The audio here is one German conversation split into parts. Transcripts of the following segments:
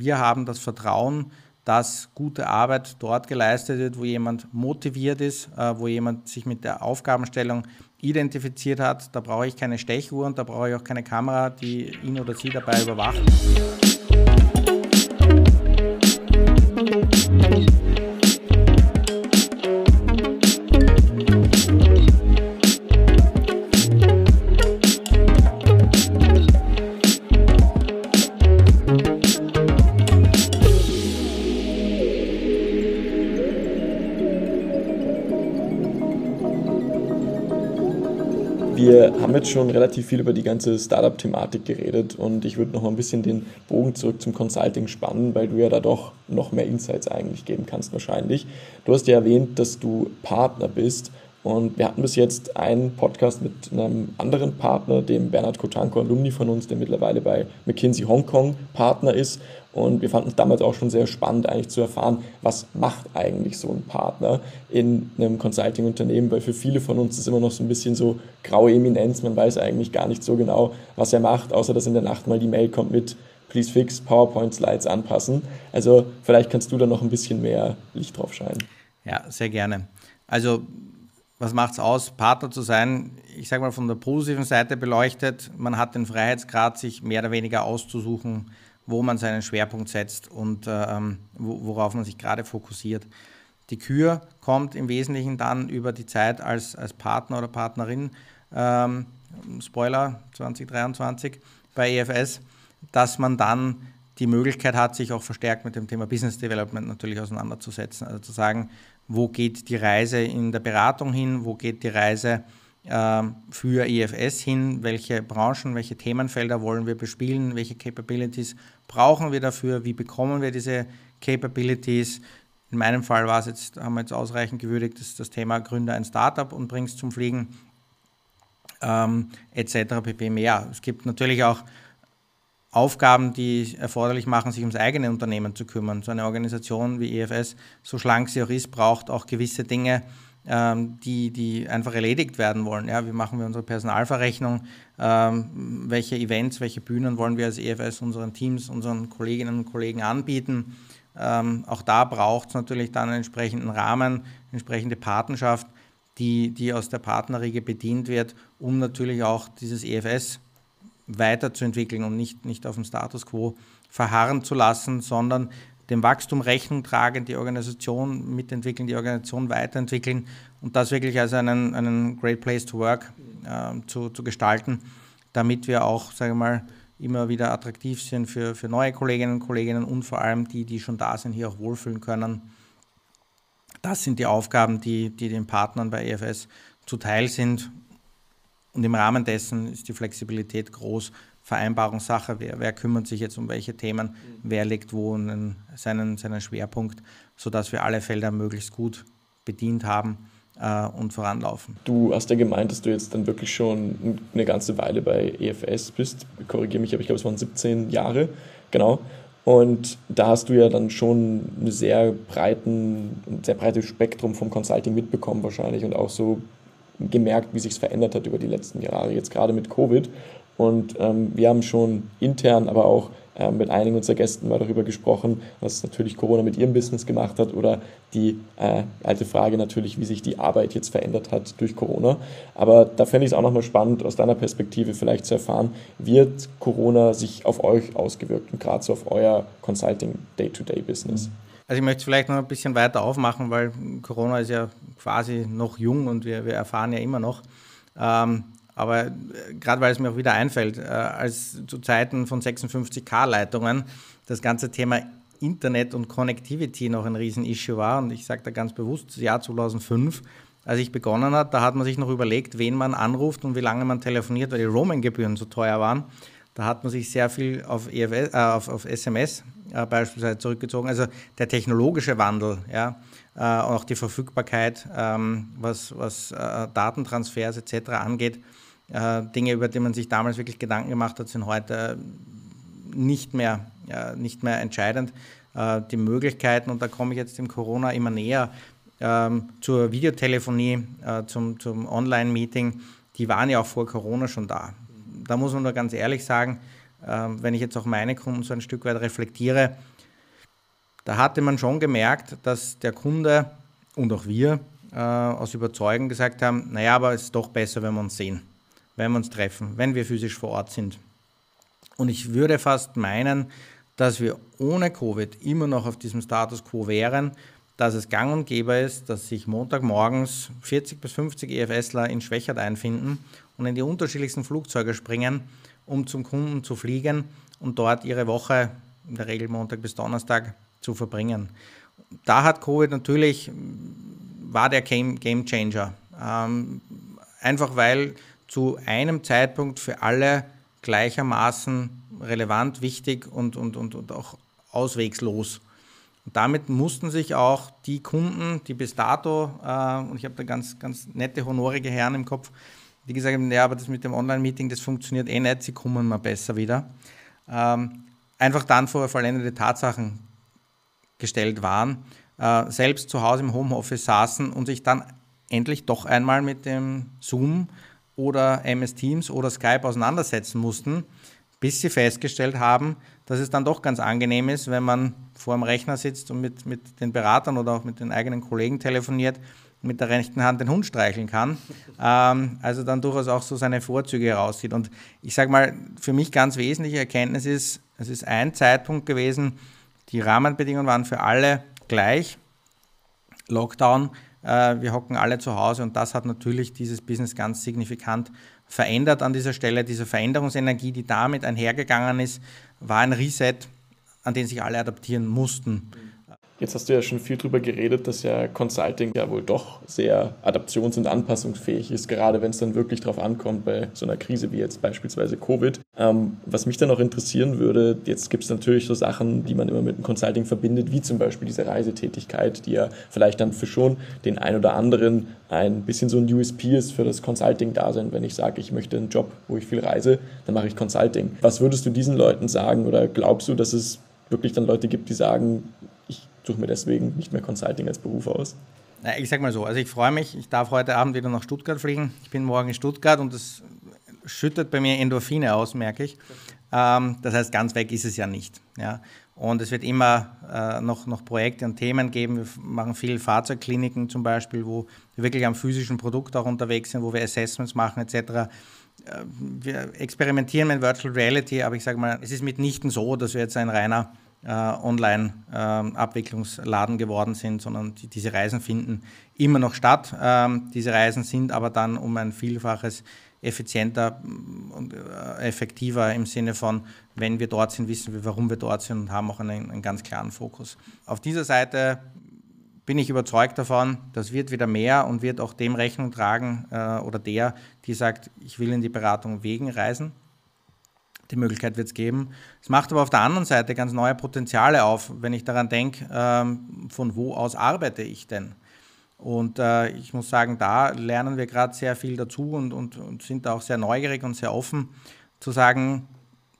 wir haben das Vertrauen, dass gute Arbeit dort geleistet wird, wo jemand motiviert ist, äh, wo jemand sich mit der Aufgabenstellung identifiziert hat. Da brauche ich keine Stechuhr und da brauche ich auch keine Kamera, die ihn oder sie dabei überwacht. Haben jetzt schon relativ viel über die ganze Startup-Thematik geredet und ich würde noch mal ein bisschen den Bogen zurück zum Consulting spannen, weil du ja da doch noch mehr Insights eigentlich geben kannst wahrscheinlich. Du hast ja erwähnt, dass du Partner bist und wir hatten bis jetzt einen Podcast mit einem anderen Partner, dem Bernhard Kotanko, Alumni von uns, der mittlerweile bei McKinsey Hongkong Partner ist. Und wir fanden es damals auch schon sehr spannend, eigentlich zu erfahren, was macht eigentlich so ein Partner in einem Consulting-Unternehmen, weil für viele von uns ist immer noch so ein bisschen so graue Eminenz. Man weiß eigentlich gar nicht so genau, was er macht, außer dass in der Nacht mal die Mail kommt mit Please fix PowerPoint-Slides anpassen. Also vielleicht kannst du da noch ein bisschen mehr Licht drauf scheinen. Ja, sehr gerne. Also was macht es aus, Partner zu sein? Ich sage mal von der positiven Seite beleuchtet, man hat den Freiheitsgrad, sich mehr oder weniger auszusuchen, wo man seinen Schwerpunkt setzt und ähm, worauf man sich gerade fokussiert. Die Kür kommt im Wesentlichen dann über die Zeit als, als Partner oder Partnerin, ähm, Spoiler 2023 bei EFS, dass man dann die Möglichkeit hat, sich auch verstärkt mit dem Thema Business Development natürlich auseinanderzusetzen. Also zu sagen, wo geht die Reise in der Beratung hin, wo geht die Reise äh, für IFS hin, welche Branchen, welche Themenfelder wollen wir bespielen, welche Capabilities brauchen wir dafür, wie bekommen wir diese Capabilities. In meinem Fall war es jetzt, haben wir jetzt ausreichend gewürdigt, das, das Thema Gründer ein Startup und bringst zum Fliegen ähm, etc. pp. mehr. Es gibt natürlich auch Aufgaben, die erforderlich machen, sich ums eigene Unternehmen zu kümmern. So eine Organisation wie EFS, so schlank sie auch ist, braucht auch gewisse Dinge, ähm, die, die einfach erledigt werden wollen. Ja, wie machen wir unsere Personalverrechnung? Ähm, welche Events, welche Bühnen wollen wir als EFS unseren Teams, unseren Kolleginnen und Kollegen anbieten? Ähm, auch da braucht es natürlich dann einen entsprechenden Rahmen, entsprechende Patenschaft, die, die aus der Partnerriege bedient wird, um natürlich auch dieses EFS weiterzuentwickeln und nicht, nicht auf dem Status quo verharren zu lassen, sondern dem Wachstum Rechnung tragen, die Organisation mitentwickeln, die Organisation weiterentwickeln und das wirklich als einen, einen Great Place to Work äh, zu, zu gestalten, damit wir auch, sage mal, immer wieder attraktiv sind für, für neue Kolleginnen und Kollegen und vor allem die, die schon da sind, hier auch wohlfühlen können. Das sind die Aufgaben, die, die den Partnern bei EFS zuteil sind und im Rahmen dessen ist die Flexibilität groß. Vereinbarungssache, wer, wer kümmert sich jetzt um welche Themen, wer legt wo einen, seinen, seinen Schwerpunkt, sodass wir alle Felder möglichst gut bedient haben äh, und voranlaufen. Du hast ja gemeint, dass du jetzt dann wirklich schon eine ganze Weile bei EFS bist. Korrigiere mich, aber ich glaube, es waren 17 Jahre. Genau. Und da hast du ja dann schon ein sehr, breiten, ein sehr breites Spektrum vom Consulting mitbekommen wahrscheinlich und auch so gemerkt, wie sich es verändert hat über die letzten Jahre, jetzt gerade mit Covid. Und ähm, wir haben schon intern, aber auch ähm, mit einigen unserer Gästen mal darüber gesprochen, was natürlich Corona mit ihrem Business gemacht hat oder die äh, alte Frage natürlich, wie sich die Arbeit jetzt verändert hat durch Corona. Aber da fände ich es auch nochmal spannend, aus deiner Perspektive vielleicht zu erfahren, wird Corona sich auf euch ausgewirkt und gerade so auf euer Consulting Day-to-Day-Business? Also ich möchte es vielleicht noch ein bisschen weiter aufmachen, weil Corona ist ja quasi noch jung und wir, wir erfahren ja immer noch. Ähm, aber äh, gerade weil es mir auch wieder einfällt, äh, als zu Zeiten von 56K-Leitungen das ganze Thema Internet und Connectivity noch ein Riesen-Issue war, und ich sage da ganz bewusst, das Jahr 2005, als ich begonnen habe, da hat man sich noch überlegt, wen man anruft und wie lange man telefoniert, weil die Roaming-Gebühren so teuer waren. Da hat man sich sehr viel auf, EFS, äh, auf, auf SMS äh, beispielsweise zurückgezogen. Also der technologische Wandel, ja, äh, auch die Verfügbarkeit, ähm, was, was äh, Datentransfers etc. angeht, äh, Dinge, über die man sich damals wirklich Gedanken gemacht hat, sind heute nicht mehr, nicht mehr entscheidend. Äh, die Möglichkeiten, und da komme ich jetzt dem Corona immer näher, ähm, zur Videotelefonie, äh, zum, zum Online-Meeting, die waren ja auch vor Corona schon da. Da muss man nur ganz ehrlich sagen, ähm, wenn ich jetzt auch meine Kunden so ein Stück weit reflektiere, da hatte man schon gemerkt, dass der Kunde und auch wir äh, aus Überzeugung gesagt haben, naja, aber es ist doch besser, wenn wir uns sehen, wenn wir uns treffen, wenn wir physisch vor Ort sind. Und ich würde fast meinen, dass wir ohne Covid immer noch auf diesem Status quo wären, dass es gang und gäbe ist, dass sich Montagmorgens 40 bis 50 EFSler in Schwächert einfinden und in die unterschiedlichsten Flugzeuge springen, um zum Kunden zu fliegen und dort ihre Woche, in der Regel Montag bis Donnerstag, zu verbringen. Da hat Covid natürlich, war der Game, Game Changer. Ähm, einfach weil zu einem Zeitpunkt für alle gleichermaßen relevant, wichtig und, und, und, und auch auswegslos. Und damit mussten sich auch die Kunden, die bis dato, äh, und ich habe da ganz, ganz nette, honorige Herren im Kopf, die gesagt haben, ja, aber das mit dem Online-Meeting, das funktioniert eh nicht, sie kommen mal besser wieder. Ähm, einfach dann vor vollendete Tatsachen gestellt waren, äh, selbst zu Hause im Homeoffice saßen und sich dann endlich doch einmal mit dem Zoom oder MS Teams oder Skype auseinandersetzen mussten, bis sie festgestellt haben, dass es dann doch ganz angenehm ist, wenn man vor dem Rechner sitzt und mit, mit den Beratern oder auch mit den eigenen Kollegen telefoniert, mit der rechten Hand den Hund streicheln kann. Ähm, also dann durchaus auch so seine Vorzüge heraussieht. Und ich sage mal, für mich ganz wesentliche Erkenntnis ist, es ist ein Zeitpunkt gewesen, die Rahmenbedingungen waren für alle gleich. Lockdown, äh, wir hocken alle zu Hause und das hat natürlich dieses Business ganz signifikant verändert an dieser Stelle. Diese Veränderungsenergie, die damit einhergegangen ist, war ein Reset, an den sich alle adaptieren mussten. Jetzt hast du ja schon viel darüber geredet, dass ja Consulting ja wohl doch sehr adaptions- und anpassungsfähig ist, gerade wenn es dann wirklich darauf ankommt bei so einer Krise wie jetzt beispielsweise Covid. Ähm, was mich dann auch interessieren würde, jetzt gibt es natürlich so Sachen, die man immer mit dem Consulting verbindet, wie zum Beispiel diese Reisetätigkeit, die ja vielleicht dann für schon den ein oder anderen ein bisschen so ein USP ist für das Consulting-Dasein. Wenn ich sage, ich möchte einen Job, wo ich viel reise, dann mache ich Consulting. Was würdest du diesen Leuten sagen oder glaubst du, dass es wirklich dann Leute gibt, die sagen, suche mir deswegen nicht mehr Consulting als Beruf aus? Ich sage mal so, also ich freue mich, ich darf heute Abend wieder nach Stuttgart fliegen. Ich bin morgen in Stuttgart und das schüttet bei mir Endorphine aus, merke ich. Ähm, das heißt, ganz weg ist es ja nicht. Und es wird immer äh, noch, noch Projekte und Themen geben. Wir machen viel Fahrzeugkliniken zum Beispiel, wo wir wirklich am physischen Produkt auch unterwegs sind, wo wir Assessments machen etc. Äh, wir experimentieren mit Virtual Reality, aber ich sage mal, es ist mitnichten so, dass wir jetzt ein reiner Online-Abwicklungsladen ähm, geworden sind, sondern die, diese Reisen finden immer noch statt. Ähm, diese Reisen sind aber dann um ein Vielfaches effizienter und äh, effektiver im Sinne von, wenn wir dort sind, wissen wir, warum wir dort sind und haben auch einen, einen ganz klaren Fokus. Auf dieser Seite bin ich überzeugt davon, das wird wieder mehr und wird auch dem Rechnung tragen äh, oder der, die sagt, ich will in die Beratung wegen Reisen die Möglichkeit wird es geben. Es macht aber auf der anderen Seite ganz neue Potenziale auf, wenn ich daran denke, ähm, von wo aus arbeite ich denn? Und äh, ich muss sagen, da lernen wir gerade sehr viel dazu und, und, und sind auch sehr neugierig und sehr offen zu sagen,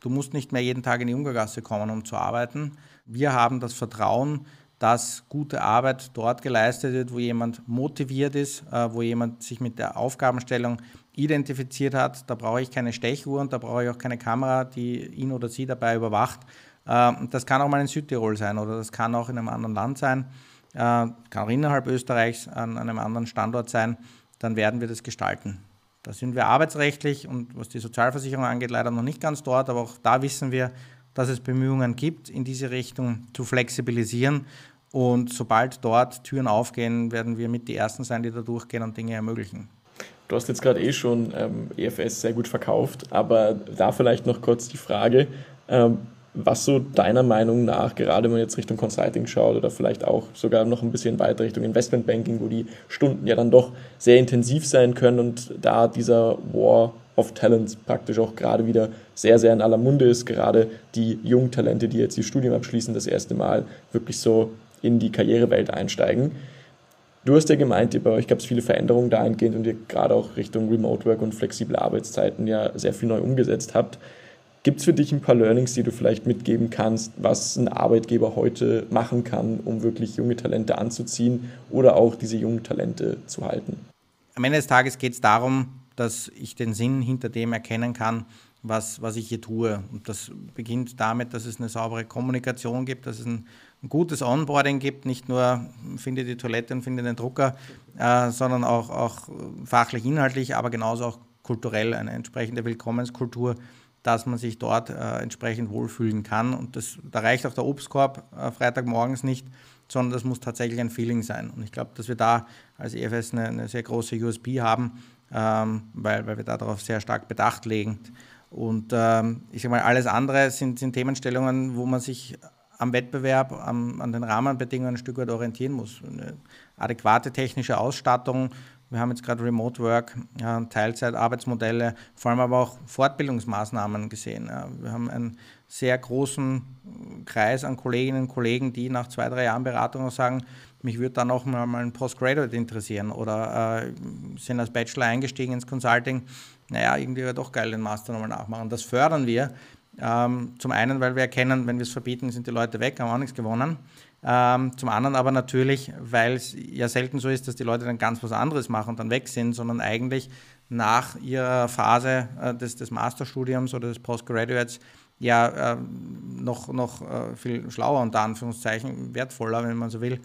du musst nicht mehr jeden Tag in die Ungargasse kommen, um zu arbeiten. Wir haben das Vertrauen, dass gute Arbeit dort geleistet wird, wo jemand motiviert ist, äh, wo jemand sich mit der Aufgabenstellung identifiziert hat. Da brauche ich keine Stechuhr und da brauche ich auch keine Kamera, die ihn oder sie dabei überwacht. Ähm, das kann auch mal in Südtirol sein oder das kann auch in einem anderen Land sein, äh, kann auch innerhalb Österreichs an einem anderen Standort sein. Dann werden wir das gestalten. Da sind wir arbeitsrechtlich und was die Sozialversicherung angeht, leider noch nicht ganz dort, aber auch da wissen wir, dass es Bemühungen gibt, in diese Richtung zu flexibilisieren. Und sobald dort Türen aufgehen, werden wir mit die Ersten sein, die da durchgehen und Dinge ermöglichen. Du hast jetzt gerade eh schon ähm, EFS sehr gut verkauft, aber da vielleicht noch kurz die Frage, ähm, was so deiner Meinung nach, gerade wenn man jetzt Richtung Consulting schaut oder vielleicht auch sogar noch ein bisschen weiter Richtung Investmentbanking, wo die Stunden ja dann doch sehr intensiv sein können und da dieser War of Talents praktisch auch gerade wieder sehr, sehr in aller Munde ist, gerade die jungen Talente, die jetzt ihr Studium abschließen, das erste Mal wirklich so in die Karrierewelt einsteigen. Du hast ja gemeint, bei euch gab es viele Veränderungen dahingehend und ihr gerade auch Richtung Remote Work und flexible Arbeitszeiten ja sehr viel neu umgesetzt habt. Gibt es für dich ein paar Learnings, die du vielleicht mitgeben kannst, was ein Arbeitgeber heute machen kann, um wirklich junge Talente anzuziehen oder auch diese jungen Talente zu halten? Am Ende des Tages geht es darum, dass ich den Sinn hinter dem erkennen kann, was, was ich hier tue. Und das beginnt damit, dass es eine saubere Kommunikation gibt, dass es ein, ein gutes Onboarding gibt, nicht nur finde die Toilette und finde den Drucker, äh, sondern auch, auch fachlich, inhaltlich, aber genauso auch kulturell eine entsprechende Willkommenskultur, dass man sich dort äh, entsprechend wohlfühlen kann. Und das, da reicht auch der Obstkorb äh, Freitagmorgens nicht, sondern das muss tatsächlich ein Feeling sein. Und ich glaube, dass wir da als EFS eine, eine sehr große USB haben, ähm, weil, weil wir darauf sehr stark Bedacht legen. Und ähm, ich sage mal, alles andere sind, sind Themenstellungen, wo man sich am Wettbewerb, am, an den Rahmenbedingungen ein Stück weit orientieren muss. Eine adäquate technische Ausstattung. Wir haben jetzt gerade Remote Work, ja, Teilzeitarbeitsmodelle, vor allem aber auch Fortbildungsmaßnahmen gesehen. Ja. Wir haben einen sehr großen Kreis an Kolleginnen und Kollegen, die nach zwei, drei Jahren Beratung sagen, mich würde dann auch mal ein Postgraduate interessieren oder äh, sind als Bachelor eingestiegen ins Consulting. Naja, irgendwie wäre doch geil, den Master nochmal nachmachen. Das fördern wir. Ähm, zum einen, weil wir erkennen, wenn wir es verbieten, sind die Leute weg, haben auch nichts gewonnen. Ähm, zum anderen aber natürlich, weil es ja selten so ist, dass die Leute dann ganz was anderes machen und dann weg sind, sondern eigentlich nach ihrer Phase äh, des, des Masterstudiums oder des Postgraduates ja äh, noch, noch äh, viel schlauer unter Anführungszeichen, wertvoller, wenn man so will,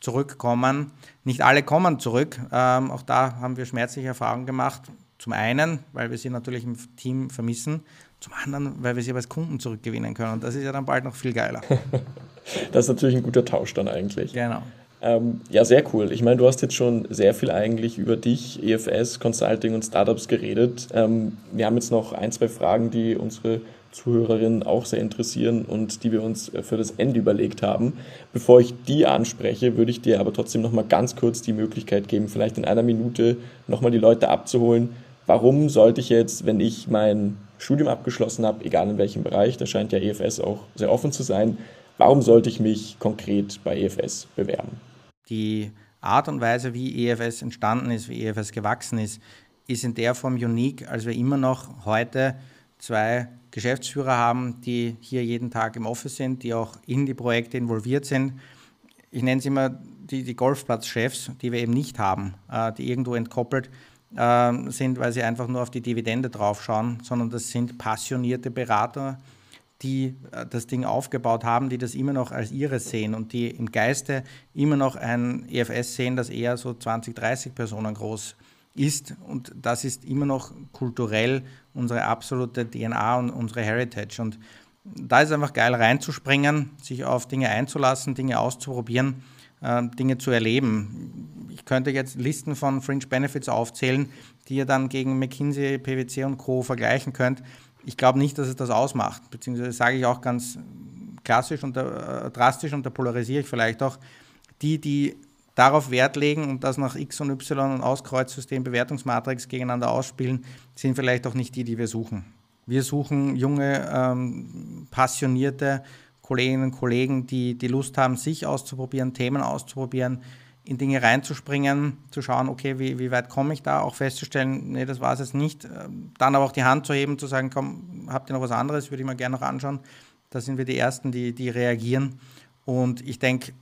zurückkommen. Nicht alle kommen zurück. Ähm, auch da haben wir schmerzliche Erfahrungen gemacht. Zum einen, weil wir sie natürlich im Team vermissen. Zum anderen, weil wir sie aber als Kunden zurückgewinnen können. Und das ist ja dann bald noch viel geiler. das ist natürlich ein guter Tausch dann eigentlich. Genau. Ähm, ja, sehr cool. Ich meine, du hast jetzt schon sehr viel eigentlich über dich, EFS, Consulting und Startups geredet. Ähm, wir haben jetzt noch ein, zwei Fragen, die unsere Zuhörerinnen auch sehr interessieren und die wir uns äh, für das Ende überlegt haben. Bevor ich die anspreche, würde ich dir aber trotzdem noch mal ganz kurz die Möglichkeit geben, vielleicht in einer Minute noch mal die Leute abzuholen. Warum sollte ich jetzt, wenn ich mein Studium abgeschlossen habe, egal in welchem Bereich, da scheint ja EFS auch sehr offen zu sein, warum sollte ich mich konkret bei EFS bewerben? Die Art und Weise, wie EFS entstanden ist, wie EFS gewachsen ist, ist in der Form unique, als wir immer noch heute zwei Geschäftsführer haben, die hier jeden Tag im Office sind, die auch in die Projekte involviert sind. Ich nenne es immer die, die Golfplatzchefs, die wir eben nicht haben, äh, die irgendwo entkoppelt äh, sind, weil sie einfach nur auf die Dividende draufschauen, sondern das sind passionierte Berater, die äh, das Ding aufgebaut haben, die das immer noch als ihres sehen und die im Geiste immer noch ein EFS sehen, das eher so 20, 30 Personen groß ist und das ist immer noch kulturell unsere absolute DNA und unsere Heritage. Und da ist einfach geil reinzuspringen, sich auf Dinge einzulassen, Dinge auszuprobieren, äh, Dinge zu erleben. Ich könnte jetzt Listen von Fringe Benefits aufzählen, die ihr dann gegen McKinsey, PwC und Co. vergleichen könnt. Ich glaube nicht, dass es das ausmacht, beziehungsweise sage ich auch ganz klassisch und äh, drastisch und da polarisiere ich vielleicht auch, die, die darauf Wert legen und das nach X und Y und Auskreuzsystem, Bewertungsmatrix gegeneinander ausspielen, sind vielleicht auch nicht die, die wir suchen. Wir suchen junge, ähm, passionierte Kolleginnen und Kollegen, die die Lust haben, sich auszuprobieren, Themen auszuprobieren, in Dinge reinzuspringen, zu schauen, okay, wie, wie weit komme ich da, auch festzustellen, nee, das war es jetzt nicht. Ähm, dann aber auch die Hand zu heben, zu sagen, komm, habt ihr noch was anderes, würde ich mir gerne noch anschauen. Da sind wir die Ersten, die, die reagieren. Und ich denke,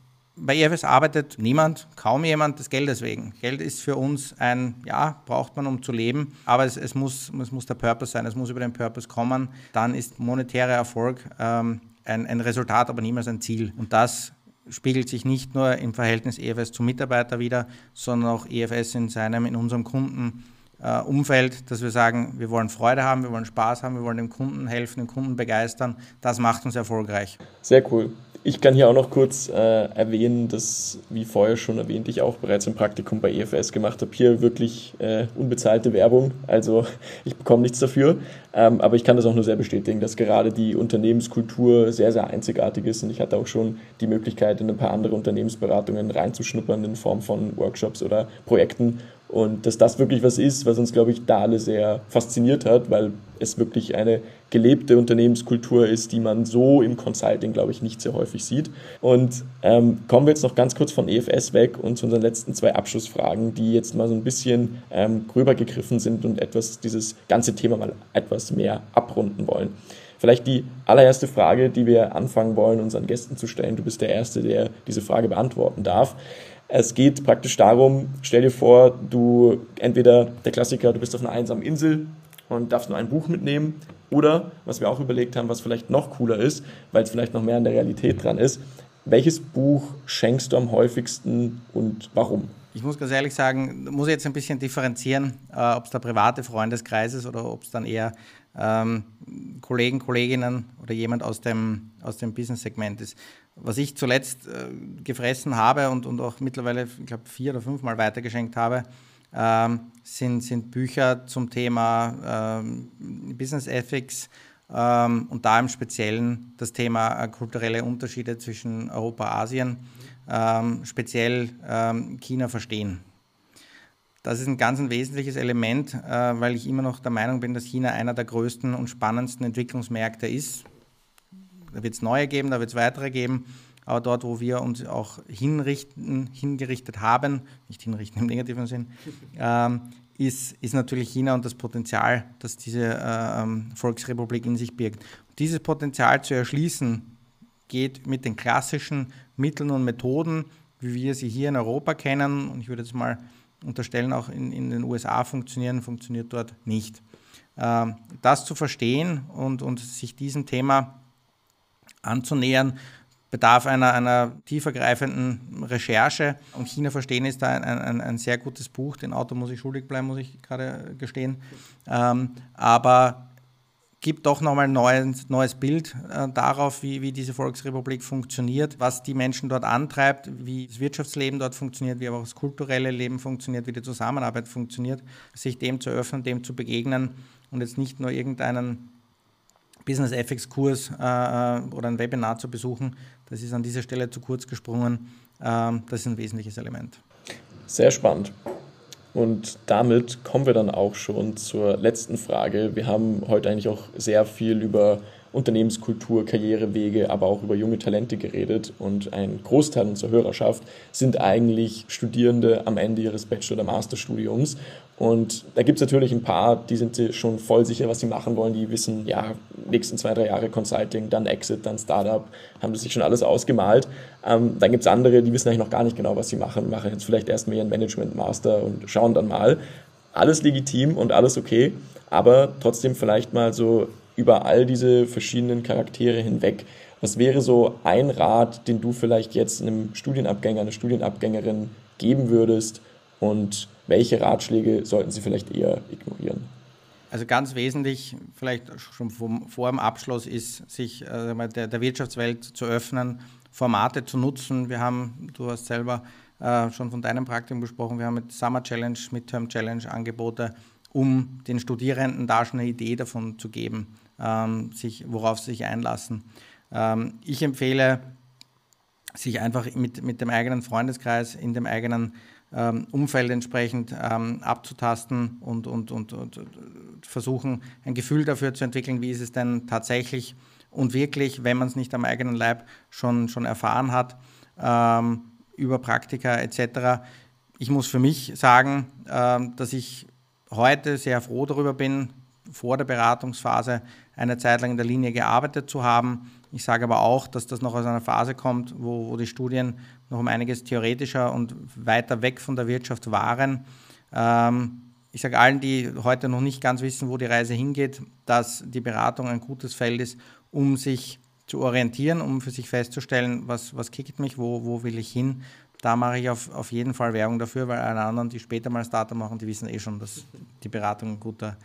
bei EFS arbeitet niemand, kaum jemand des Geldes wegen. Geld ist für uns ein, ja, braucht man, um zu leben, aber es, es, muss, es muss der Purpose sein, es muss über den Purpose kommen. Dann ist monetärer Erfolg ähm, ein, ein Resultat, aber niemals ein Ziel. Und das spiegelt sich nicht nur im Verhältnis EFS zum Mitarbeiter wieder, sondern auch EFS in seinem, in unserem Kundenumfeld, dass wir sagen, wir wollen Freude haben, wir wollen Spaß haben, wir wollen dem Kunden helfen, den Kunden begeistern. Das macht uns erfolgreich. Sehr cool. Ich kann hier auch noch kurz äh, erwähnen, dass, wie vorher schon erwähnt, ich auch bereits ein Praktikum bei EFS gemacht habe. Hier wirklich äh, unbezahlte Werbung, also ich bekomme nichts dafür. Ähm, aber ich kann das auch nur sehr bestätigen, dass gerade die Unternehmenskultur sehr, sehr einzigartig ist. Und ich hatte auch schon die Möglichkeit, in ein paar andere Unternehmensberatungen reinzuschnuppern in Form von Workshops oder Projekten. Und dass das wirklich was ist, was uns, glaube ich, da alle sehr fasziniert hat, weil es wirklich eine gelebte Unternehmenskultur ist, die man so im Consulting, glaube ich, nicht sehr häufig sieht. Und ähm, kommen wir jetzt noch ganz kurz von EFS weg und zu unseren letzten zwei Abschlussfragen, die jetzt mal so ein bisschen ähm, gröber gegriffen sind und etwas dieses ganze Thema mal etwas mehr abrunden wollen. Vielleicht die allererste Frage, die wir anfangen wollen, unseren Gästen zu stellen. Du bist der Erste, der diese Frage beantworten darf. Es geht praktisch darum, stell dir vor, du entweder der Klassiker, du bist auf einer einsamen Insel und darfst nur ein Buch mitnehmen. Oder, was wir auch überlegt haben, was vielleicht noch cooler ist, weil es vielleicht noch mehr an der Realität dran ist, welches Buch schenkst du am häufigsten und warum? Ich muss ganz ehrlich sagen, muss jetzt ein bisschen differenzieren, äh, ob es der private Freundeskreis ist oder ob es dann eher ähm, Kollegen, Kolleginnen oder jemand aus dem, aus dem Business-Segment ist. Was ich zuletzt äh, gefressen habe und, und auch mittlerweile, ich glaube, vier oder fünfmal weitergeschenkt habe, ähm, sind, sind Bücher zum Thema ähm, Business Ethics ähm, und da im Speziellen das Thema äh, kulturelle Unterschiede zwischen Europa und Asien, ähm, speziell ähm, China verstehen. Das ist ein ganz ein wesentliches Element, äh, weil ich immer noch der Meinung bin, dass China einer der größten und spannendsten Entwicklungsmärkte ist. Da wird es neue geben, da wird es weitere geben. Aber dort, wo wir uns auch hinrichten, hingerichtet haben, nicht hinrichten im negativen Sinn, ähm, ist, ist natürlich China und das Potenzial, das diese äh, ähm, Volksrepublik in sich birgt. Dieses Potenzial zu erschließen, geht mit den klassischen Mitteln und Methoden, wie wir sie hier in Europa kennen, und ich würde jetzt mal unterstellen, auch in, in den USA funktionieren, funktioniert dort nicht. Ähm, das zu verstehen und, und sich diesem Thema anzunähern, bedarf einer, einer tiefergreifenden Recherche. Und China verstehen ist da ein, ein, ein, sehr gutes Buch. Den Autor muss ich schuldig bleiben, muss ich gerade gestehen. Ähm, aber gibt doch nochmal ein neues, neues Bild äh, darauf, wie, wie diese Volksrepublik funktioniert, was die Menschen dort antreibt, wie das Wirtschaftsleben dort funktioniert, wie aber auch das kulturelle Leben funktioniert, wie die Zusammenarbeit funktioniert, sich dem zu öffnen, dem zu begegnen und jetzt nicht nur irgendeinen Business FX Kurs äh, äh, oder ein Webinar zu besuchen. Das ist an dieser Stelle zu kurz gesprungen. Ähm, das ist ein wesentliches Element. Sehr spannend. Und damit kommen wir dann auch schon zur letzten Frage. Wir haben heute eigentlich auch sehr viel über Unternehmenskultur, Karrierewege, aber auch über junge Talente geredet. Und ein Großteil unserer Hörerschaft sind eigentlich Studierende am Ende ihres Bachelor- oder Masterstudiums. Und da gibt es natürlich ein paar, die sind schon voll sicher, was sie machen wollen. Die wissen, ja, nächsten zwei, drei Jahre Consulting, dann Exit, dann Startup, haben sich schon alles ausgemalt. Ähm, dann gibt es andere, die wissen eigentlich noch gar nicht genau, was sie machen, machen jetzt vielleicht erstmal ihren Management Master und schauen dann mal. Alles legitim und alles okay, aber trotzdem vielleicht mal so über all diese verschiedenen Charaktere hinweg. Was wäre so ein Rat, den du vielleicht jetzt einem Studienabgänger, einer Studienabgängerin geben würdest und welche Ratschläge sollten sie vielleicht eher ignorieren? Also ganz wesentlich, vielleicht schon vom, vor dem Abschluss, ist, sich äh, der, der, Wirtschaftswelt zu öffnen, Formate zu nutzen. Wir haben, du hast selber äh, schon von deinem Praktikum gesprochen, wir haben mit Summer Challenge, Midterm Challenge Angebote, um den Studierenden da schon eine Idee davon zu geben, ähm, sich, worauf sie sich einlassen. Ähm, ich empfehle, sich einfach mit, mit dem eigenen Freundeskreis, in dem eigenen ähm, Umfeld entsprechend ähm, abzutasten und, und, und, und, versuchen, ein Gefühl dafür zu entwickeln, wie ist es denn tatsächlich und wirklich, wenn man es nicht am eigenen Leib schon, schon erfahren hat, ähm, über Praktika etc. Ich muss für mich sagen, ähm, dass ich heute sehr froh darüber bin, vor der Beratungsphase eine Zeit lang in der Linie gearbeitet zu haben. Ich sage aber auch, dass das noch aus einer Phase kommt, wo, wo die Studien noch um einiges theoretischer und weiter weg von der Wirtschaft waren. Ähm, ich sage allen, die heute noch nicht ganz wissen, wo die Reise hingeht, dass die Beratung ein gutes Feld ist, um sich zu orientieren, um für sich festzustellen, was, was kickt mich, wo, wo will ich hin. Da mache ich auf, auf jeden Fall Werbung dafür, weil alle anderen, die später mal Starter machen, die wissen eh schon, dass die Beratung ein guter,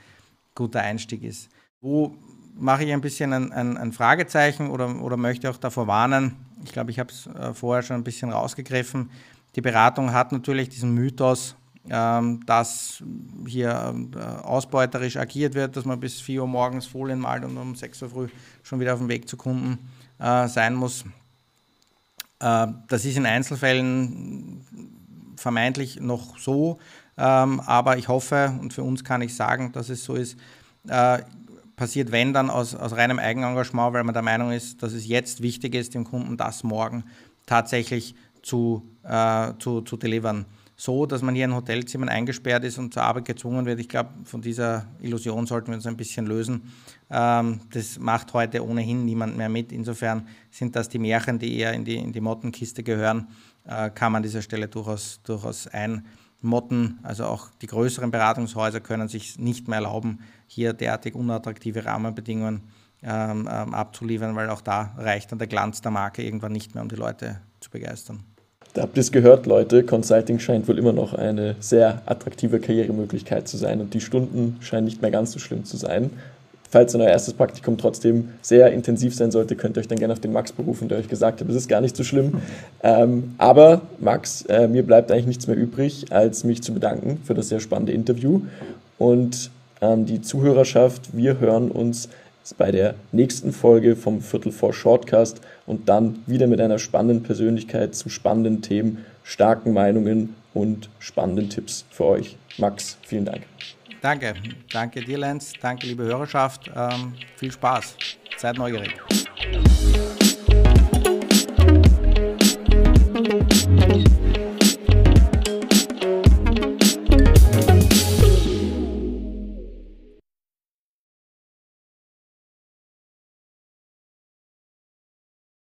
guter Einstieg ist. Wo mache ich ein bisschen ein, ein, ein Fragezeichen oder, oder möchte auch davor warnen, ich glaube, ich habe es äh, vorher schon ein bisschen rausgegriffen. Die Beratung hat natürlich diesen Mythos, ähm, dass hier äh, ausbeuterisch agiert wird, dass man bis 4 Uhr morgens Folien malt und um 6 Uhr früh schon wieder auf dem Weg zu Kunden äh, sein muss. Das ist in Einzelfällen vermeintlich noch so, aber ich hoffe und für uns kann ich sagen, dass es so ist. Äh, passiert, wenn dann aus, aus reinem Eigenengagement, weil man der Meinung ist, dass es jetzt wichtig ist, dem Kunden das morgen tatsächlich zu, äh, zu, zu delivern. So, dass man hier in Hotelzimmern eingesperrt ist und zur Arbeit gezwungen wird. Ich glaube, von dieser Illusion sollten wir uns ein bisschen lösen. Ähm, das macht heute ohnehin niemand mehr mit. Insofern sind das die Märchen, die eher in die, in die Mottenkiste gehören, äh, kann man an dieser Stelle durchaus, durchaus ein, Motten, also auch die größeren Beratungshäuser können sich nicht mehr erlauben, hier derartig unattraktive Rahmenbedingungen ähm, ähm, abzuliefern, weil auch da reicht dann der Glanz der Marke irgendwann nicht mehr, um die Leute zu begeistern. Da habt ihr es gehört, Leute. Consulting scheint wohl immer noch eine sehr attraktive Karrieremöglichkeit zu sein und die Stunden scheinen nicht mehr ganz so schlimm zu sein. Falls euer erstes Praktikum trotzdem sehr intensiv sein sollte, könnt ihr euch dann gerne auf den Max berufen, der euch gesagt hat, es ist gar nicht so schlimm. Ähm, aber Max, äh, mir bleibt eigentlich nichts mehr übrig, als mich zu bedanken für das sehr spannende Interview. Und ähm, die Zuhörerschaft, wir hören uns bei der nächsten Folge vom Viertel vor Shortcast und dann wieder mit einer spannenden Persönlichkeit zu spannenden Themen, starken Meinungen und spannenden Tipps für euch. Max, vielen Dank. Danke, danke dir, Lenz, danke, liebe Hörerschaft. Ähm, viel Spaß, seid neugierig.